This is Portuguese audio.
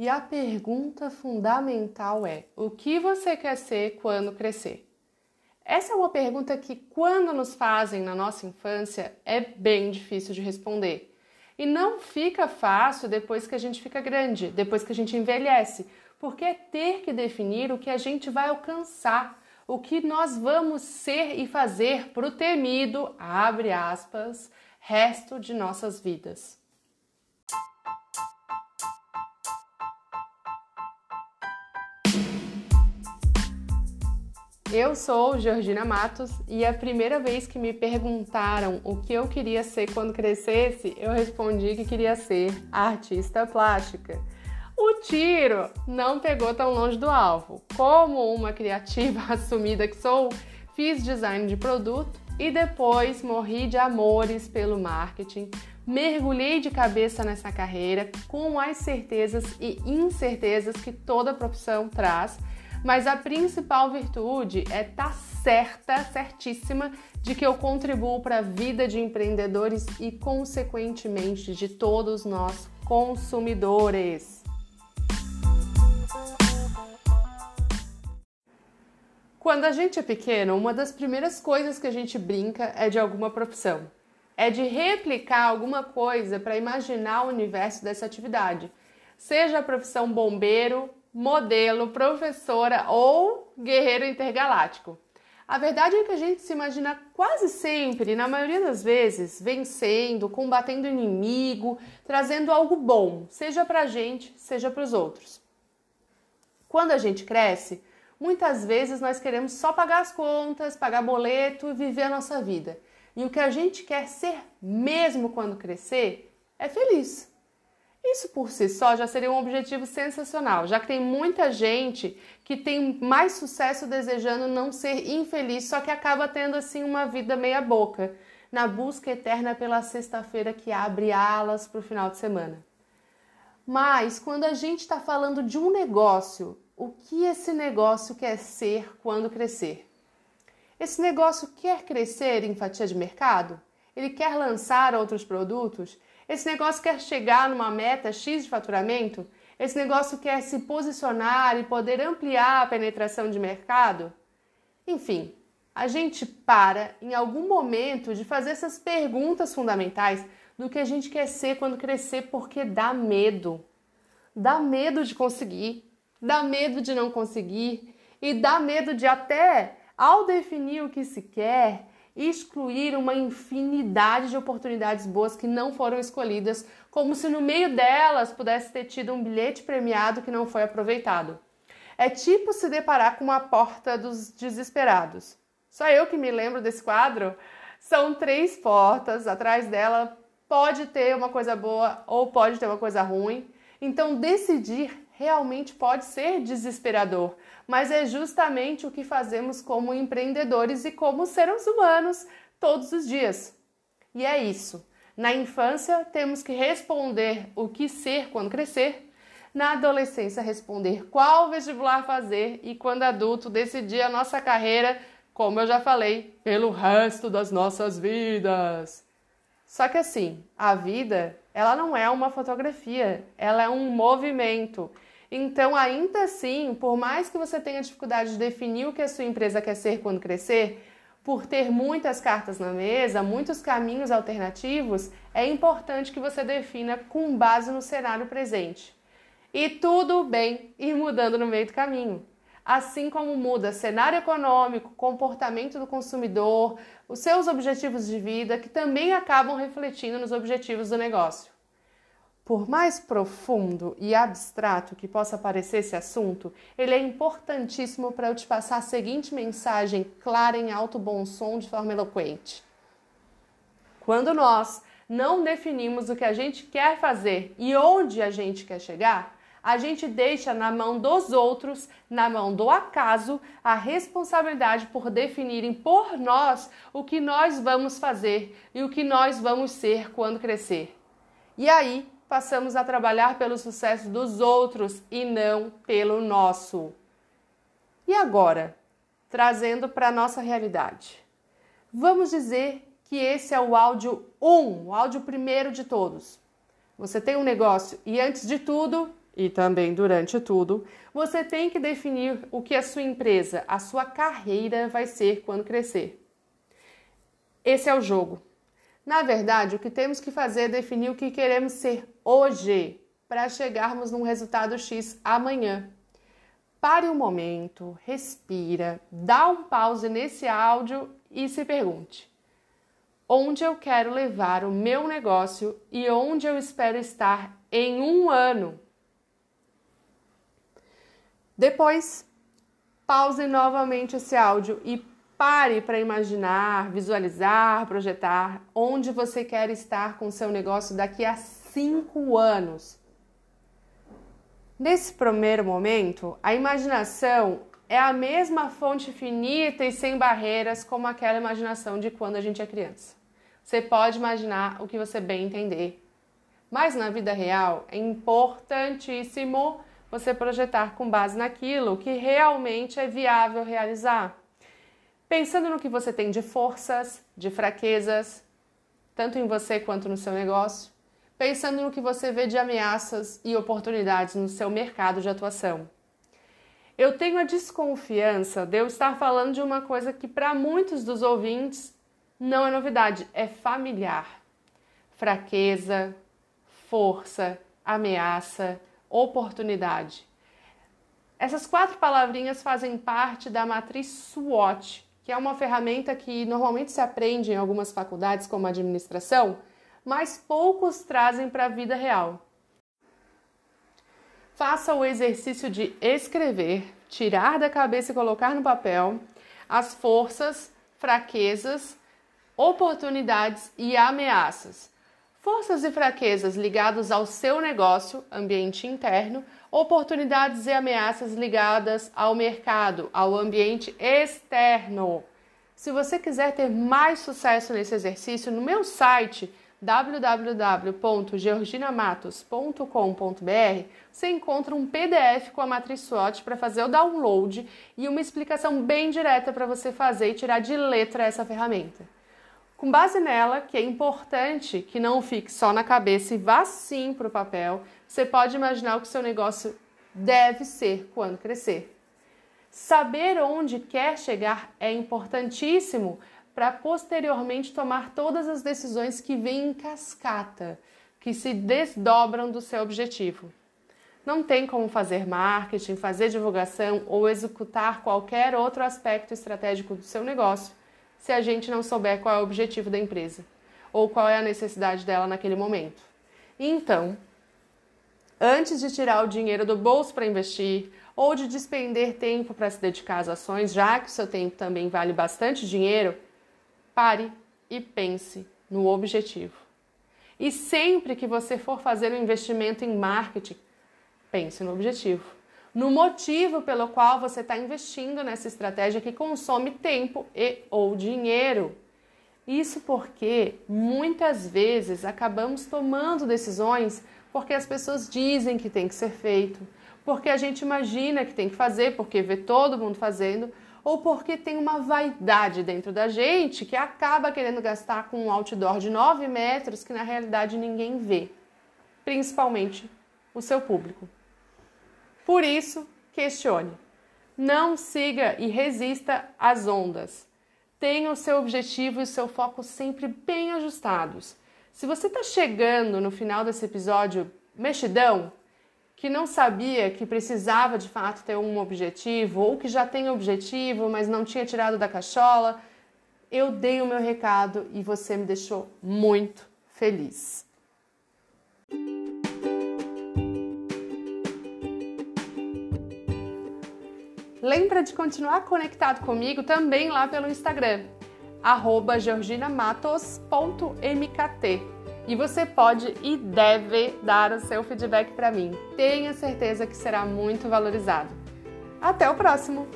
E a pergunta fundamental é: o que você quer ser quando crescer? Essa é uma pergunta que, quando nos fazem na nossa infância, é bem difícil de responder. E não fica fácil depois que a gente fica grande, depois que a gente envelhece, porque é ter que definir o que a gente vai alcançar, o que nós vamos ser e fazer para o temido, abre aspas, resto de nossas vidas. Eu sou Georgina Matos e a primeira vez que me perguntaram o que eu queria ser quando crescesse, eu respondi que queria ser artista plástica. O tiro não pegou tão longe do alvo. Como uma criativa assumida que sou, fiz design de produto e depois morri de amores pelo marketing. Mergulhei de cabeça nessa carreira com as certezas e incertezas que toda profissão traz mas a principal virtude é estar tá certa, certíssima, de que eu contribuo para a vida de empreendedores e, consequentemente, de todos nós consumidores. Quando a gente é pequeno, uma das primeiras coisas que a gente brinca é de alguma profissão. É de replicar alguma coisa para imaginar o universo dessa atividade. Seja a profissão bombeiro, modelo, professora ou guerreiro intergaláctico. A verdade é que a gente se imagina quase sempre, na maioria das vezes, vencendo, combatendo o inimigo, trazendo algo bom, seja para a gente, seja para os outros. Quando a gente cresce, muitas vezes nós queremos só pagar as contas, pagar boleto e viver a nossa vida. E o que a gente quer ser mesmo quando crescer é feliz. Isso por si só já seria um objetivo sensacional, já que tem muita gente que tem mais sucesso desejando não ser infeliz, só que acaba tendo assim uma vida meia boca, na busca eterna pela sexta-feira que abre alas para o final de semana. Mas quando a gente está falando de um negócio, o que esse negócio quer ser quando crescer? Esse negócio quer crescer em fatia de mercado? Ele quer lançar outros produtos? Esse negócio quer chegar numa meta X de faturamento? Esse negócio quer se posicionar e poder ampliar a penetração de mercado? Enfim, a gente para em algum momento de fazer essas perguntas fundamentais do que a gente quer ser quando crescer, porque dá medo. Dá medo de conseguir, dá medo de não conseguir e dá medo de até, ao definir o que se quer, excluir uma infinidade de oportunidades boas que não foram escolhidas, como se no meio delas pudesse ter tido um bilhete premiado que não foi aproveitado. É tipo se deparar com uma porta dos desesperados. Só eu que me lembro desse quadro. São três portas, atrás dela pode ter uma coisa boa ou pode ter uma coisa ruim. Então, decidir realmente pode ser desesperador, mas é justamente o que fazemos como empreendedores e como seres humanos todos os dias. E é isso. Na infância, temos que responder o que ser quando crescer. Na adolescência, responder qual vestibular fazer. E quando adulto, decidir a nossa carreira, como eu já falei, pelo resto das nossas vidas. Só que assim, a vida, ela não é uma fotografia, ela é um movimento. Então, ainda assim, por mais que você tenha dificuldade de definir o que a sua empresa quer ser quando crescer, por ter muitas cartas na mesa, muitos caminhos alternativos, é importante que você defina com base no cenário presente. E tudo bem ir mudando no meio do caminho. Assim como muda cenário econômico, comportamento do consumidor, os seus objetivos de vida, que também acabam refletindo nos objetivos do negócio. Por mais profundo e abstrato que possa parecer esse assunto, ele é importantíssimo para eu te passar a seguinte mensagem clara em alto bom som de forma eloquente. Quando nós não definimos o que a gente quer fazer e onde a gente quer chegar, a gente deixa na mão dos outros, na mão do acaso, a responsabilidade por definirem por nós o que nós vamos fazer e o que nós vamos ser quando crescer. E aí passamos a trabalhar pelo sucesso dos outros e não pelo nosso. E agora, trazendo para a nossa realidade. Vamos dizer que esse é o áudio 1, um, o áudio primeiro de todos. Você tem um negócio e antes de tudo, e também durante tudo, você tem que definir o que a sua empresa, a sua carreira vai ser quando crescer. Esse é o jogo. Na verdade, o que temos que fazer é definir o que queremos ser hoje para chegarmos num resultado X amanhã. Pare um momento, respira, dá um pause nesse áudio e se pergunte: onde eu quero levar o meu negócio e onde eu espero estar em um ano? Depois, pause novamente esse áudio e pare para imaginar, visualizar, projetar onde você quer estar com o seu negócio daqui a cinco anos. Nesse primeiro momento, a imaginação é a mesma fonte finita e sem barreiras como aquela imaginação de quando a gente é criança. Você pode imaginar o que você bem entender. Mas na vida real é importantíssimo você projetar com base naquilo que realmente é viável realizar. Pensando no que você tem de forças, de fraquezas, tanto em você quanto no seu negócio, pensando no que você vê de ameaças e oportunidades no seu mercado de atuação. Eu tenho a desconfiança de eu estar falando de uma coisa que para muitos dos ouvintes não é novidade, é familiar. Fraqueza, força, ameaça, oportunidade. Essas quatro palavrinhas fazem parte da matriz SWOT, que é uma ferramenta que normalmente se aprende em algumas faculdades, como administração, mas poucos trazem para a vida real. Faça o exercício de escrever, tirar da cabeça e colocar no papel as forças, fraquezas, oportunidades e ameaças Forças e fraquezas ligadas ao seu negócio, ambiente interno, oportunidades e ameaças ligadas ao mercado, ao ambiente externo. Se você quiser ter mais sucesso nesse exercício, no meu site www.georginamatos.com.br você encontra um PDF com a matriz SWOT para fazer o download e uma explicação bem direta para você fazer e tirar de letra essa ferramenta. Com base nela, que é importante que não fique só na cabeça e vá sim para o papel, você pode imaginar o que seu negócio deve ser quando crescer. Saber onde quer chegar é importantíssimo para posteriormente tomar todas as decisões que vêm em cascata, que se desdobram do seu objetivo. Não tem como fazer marketing, fazer divulgação ou executar qualquer outro aspecto estratégico do seu negócio se a gente não souber qual é o objetivo da empresa ou qual é a necessidade dela naquele momento. Então, antes de tirar o dinheiro do bolso para investir ou de despender tempo para se dedicar às ações, já que o seu tempo também vale bastante dinheiro, pare e pense no objetivo. E sempre que você for fazer um investimento em marketing, pense no objetivo no motivo pelo qual você está investindo nessa estratégia que consome tempo e ou dinheiro. Isso porque muitas vezes acabamos tomando decisões porque as pessoas dizem que tem que ser feito, porque a gente imagina que tem que fazer, porque vê todo mundo fazendo, ou porque tem uma vaidade dentro da gente que acaba querendo gastar com um outdoor de 9 metros que na realidade ninguém vê, principalmente o seu público. Por isso, questione. Não siga e resista às ondas. Tenha o seu objetivo e o seu foco sempre bem ajustados. Se você está chegando no final desse episódio mexidão, que não sabia que precisava de fato ter um objetivo, ou que já tem objetivo, mas não tinha tirado da cachola, eu dei o meu recado e você me deixou muito feliz. Lembra de continuar conectado comigo também lá pelo Instagram, georginamatos.mkt. E você pode e deve dar o seu feedback para mim. Tenha certeza que será muito valorizado. Até o próximo!